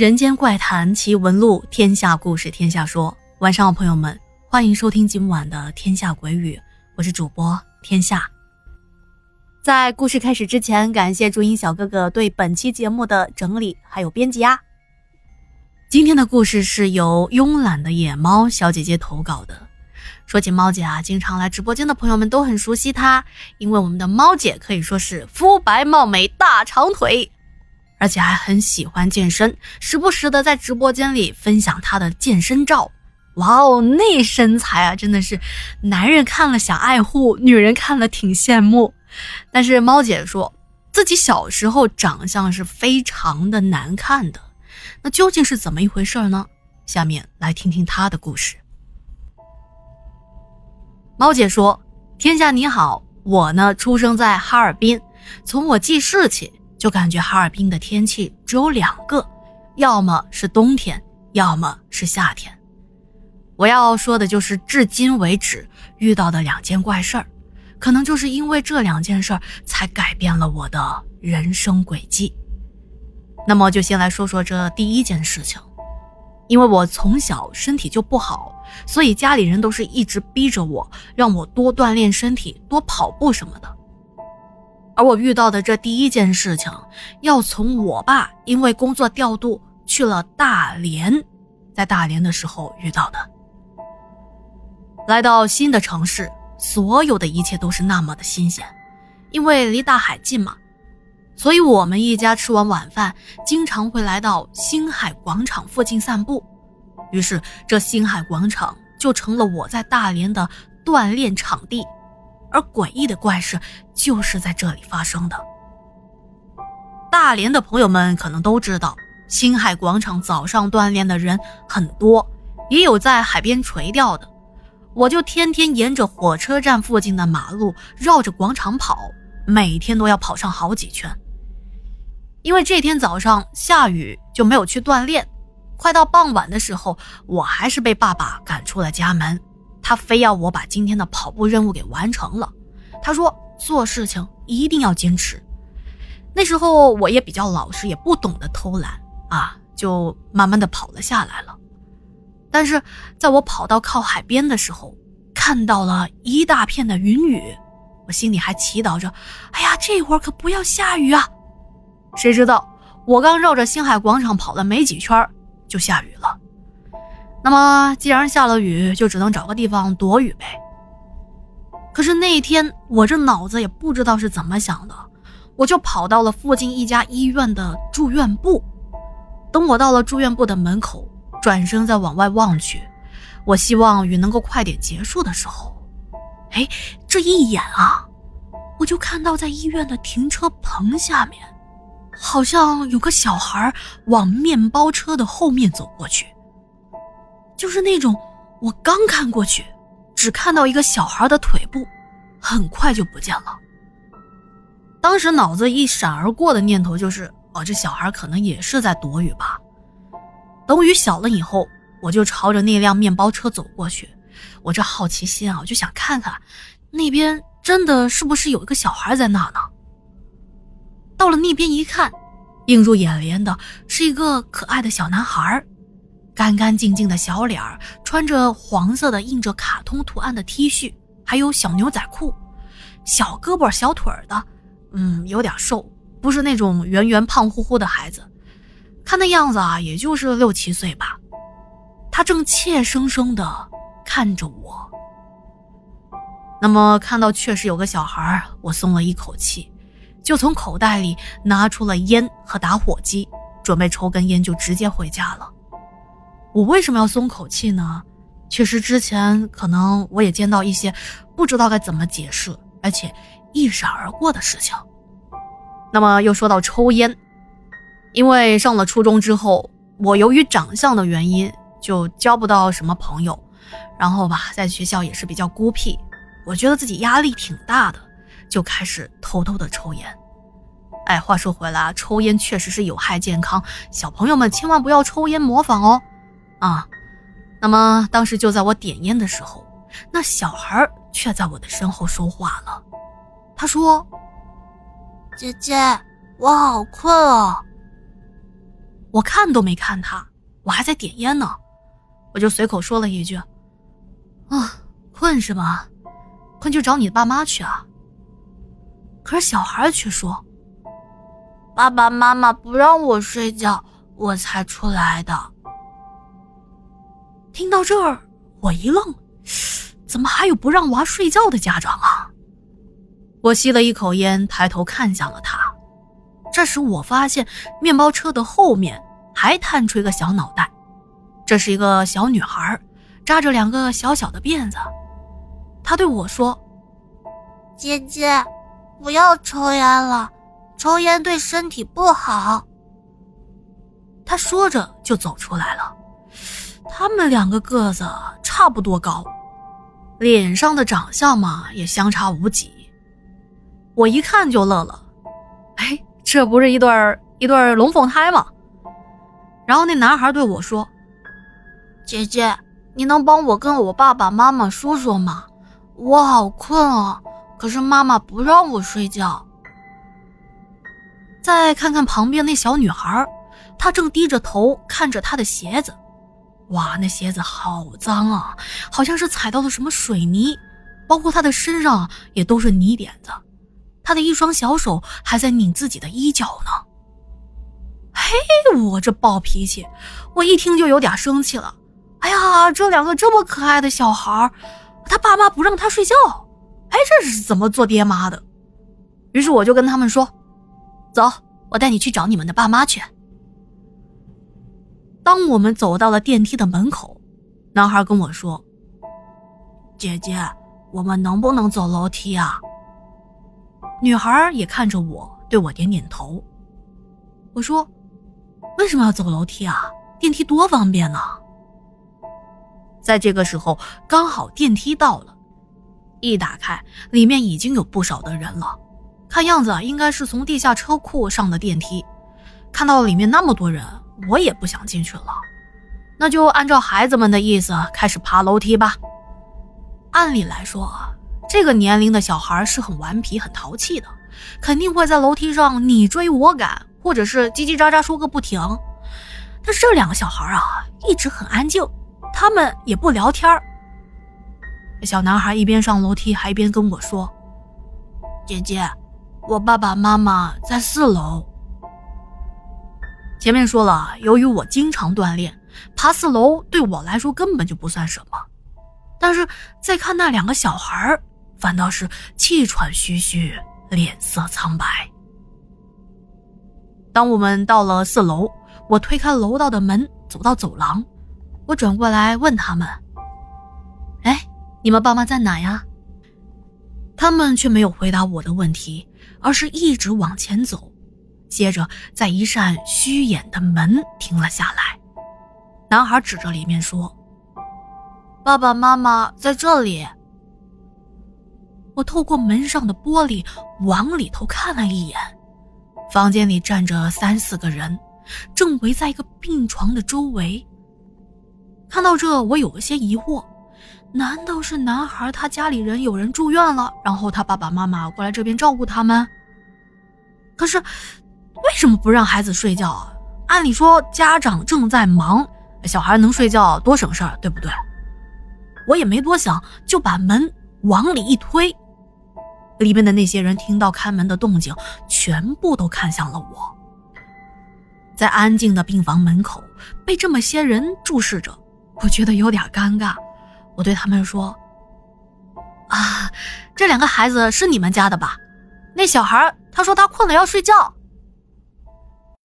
人间怪谈奇闻录，天下故事天下说。晚上好，朋友们，欢迎收听今晚的《天下鬼语》，我是主播天下。在故事开始之前，感谢朱茵小哥哥对本期节目的整理还有编辑啊。今天的故事是由慵懒的野猫小姐姐投稿的。说起猫姐啊，经常来直播间的朋友们都很熟悉她，因为我们的猫姐可以说是肤白貌美、大长腿，而且还很喜欢健身，时不时的在直播间里分享他的健身照。哇哦，那身材啊，真的是男人看了想爱护，女人看了挺羡慕。但是猫姐说自己小时候长相是非常的难看的，那究竟是怎么一回事呢？下面来听听她的故事。猫姐说：“天下你好，我呢出生在哈尔滨，从我记事起就感觉哈尔滨的天气只有两个，要么是冬天，要么是夏天。我要说的就是至今为止遇到的两件怪事儿，可能就是因为这两件事儿才改变了我的人生轨迹。那么就先来说说这第一件事情。”因为我从小身体就不好，所以家里人都是一直逼着我，让我多锻炼身体，多跑步什么的。而我遇到的这第一件事情，要从我爸因为工作调度去了大连，在大连的时候遇到的。来到新的城市，所有的一切都是那么的新鲜，因为离大海近嘛。所以，我们一家吃完晚饭，经常会来到星海广场附近散步。于是，这星海广场就成了我在大连的锻炼场地。而诡异的怪事就是在这里发生的。大连的朋友们可能都知道，星海广场早上锻炼的人很多，也有在海边垂钓的。我就天天沿着火车站附近的马路绕着广场跑，每天都要跑上好几圈。因为这天早上下雨，就没有去锻炼。快到傍晚的时候，我还是被爸爸赶出了家门。他非要我把今天的跑步任务给完成了。他说做事情一定要坚持。那时候我也比较老实，也不懂得偷懒啊，就慢慢的跑了下来了。但是在我跑到靠海边的时候，看到了一大片的云雨，我心里还祈祷着：哎呀，这会儿可不要下雨啊！谁知道我刚绕着星海广场跑了没几圈，就下雨了。那么既然下了雨，就只能找个地方躲雨呗。可是那一天我这脑子也不知道是怎么想的，我就跑到了附近一家医院的住院部。等我到了住院部的门口，转身再往外望去，我希望雨能够快点结束的时候，哎，这一眼啊，我就看到在医院的停车棚下面。好像有个小孩往面包车的后面走过去，就是那种我刚看过去，只看到一个小孩的腿部，很快就不见了。当时脑子一闪而过的念头就是：哦，这小孩可能也是在躲雨吧。等雨小了以后，我就朝着那辆面包车走过去。我这好奇心啊，我就想看看，那边真的是不是有一个小孩在那呢？到了那边一看，映入眼帘的是一个可爱的小男孩，干干净净的小脸儿，穿着黄色的印着卡通图案的 T 恤，还有小牛仔裤，小胳膊小腿儿的，嗯，有点瘦，不是那种圆圆胖乎乎的孩子，看那样子啊，也就是六七岁吧。他正怯生生的看着我。那么看到确实有个小孩，我松了一口气。就从口袋里拿出了烟和打火机，准备抽根烟就直接回家了。我为什么要松口气呢？确实之前可能我也见到一些不知道该怎么解释，而且一闪而过的事情。那么又说到抽烟，因为上了初中之后，我由于长相的原因就交不到什么朋友，然后吧，在学校也是比较孤僻，我觉得自己压力挺大的。就开始偷偷的抽烟，哎，话说回来，抽烟确实是有害健康，小朋友们千万不要抽烟模仿哦，啊，那么当时就在我点烟的时候，那小孩却在我的身后说话了，他说：“姐姐，我好困哦。”我看都没看他，我还在点烟呢，我就随口说了一句：“啊，困是吧？困就找你爸妈去啊。”可是小孩却说：“爸爸妈妈不让我睡觉，我才出来的。”听到这儿，我一愣，怎么还有不让娃睡觉的家长啊？我吸了一口烟，抬头看向了他。这时，我发现面包车的后面还探出一个小脑袋，这是一个小女孩，扎着两个小小的辫子。她对我说：“姐姐，不要抽烟了，抽烟对身体不好。”她说着就走出来了。他们两个个子差不多高，脸上的长相嘛也相差无几。我一看就乐了，哎，这不是一对一对龙凤胎吗？然后那男孩对我说：“姐姐，你能帮我跟我爸爸妈妈说说吗？我好困啊，可是妈妈不让我睡觉。”再看看旁边那小女孩，她正低着头看着她的鞋子。哇，那鞋子好脏啊，好像是踩到了什么水泥，包括他的身上也都是泥点子。他的一双小手还在拧自己的衣角呢。嘿，我这暴脾气，我一听就有点生气了。哎呀，这两个这么可爱的小孩，他爸妈不让他睡觉，哎，这是怎么做爹妈的？于是我就跟他们说：“走，我带你去找你们的爸妈去。”当我们走到了电梯的门口，男孩跟我说：“姐姐，我们能不能走楼梯啊？”女孩也看着我，对我点点头。我说：“为什么要走楼梯啊？电梯多方便呢！”在这个时候，刚好电梯到了，一打开，里面已经有不少的人了，看样子应该是从地下车库上的电梯。看到里面那么多人。我也不想进去了，那就按照孩子们的意思开始爬楼梯吧。按理来说，这个年龄的小孩是很顽皮、很淘气的，肯定会在楼梯上你追我赶，或者是叽叽喳喳说个不停。但是这两个小孩啊，一直很安静，他们也不聊天小男孩一边上楼梯，还一边跟我说：“姐姐，我爸爸妈妈在四楼。”前面说了，由于我经常锻炼，爬四楼对我来说根本就不算什么。但是再看那两个小孩反倒是气喘吁吁，脸色苍白。当我们到了四楼，我推开楼道的门，走到走廊，我转过来问他们：“哎，你们爸妈在哪呀？”他们却没有回答我的问题，而是一直往前走。接着，在一扇虚掩的门停了下来。男孩指着里面说：“爸爸妈妈在这里。”我透过门上的玻璃往里头看了一眼，房间里站着三四个人，正围在一个病床的周围。看到这，我有了些疑惑：难道是男孩他家里人有人住院了，然后他爸爸妈妈过来这边照顾他们？可是。为什么不让孩子睡觉啊？按理说家长正在忙，小孩能睡觉多省事儿，对不对？我也没多想，就把门往里一推。里面的那些人听到开门的动静，全部都看向了我。在安静的病房门口，被这么些人注视着，我觉得有点尴尬。我对他们说：“啊，这两个孩子是你们家的吧？那小孩他说他困了要睡觉。”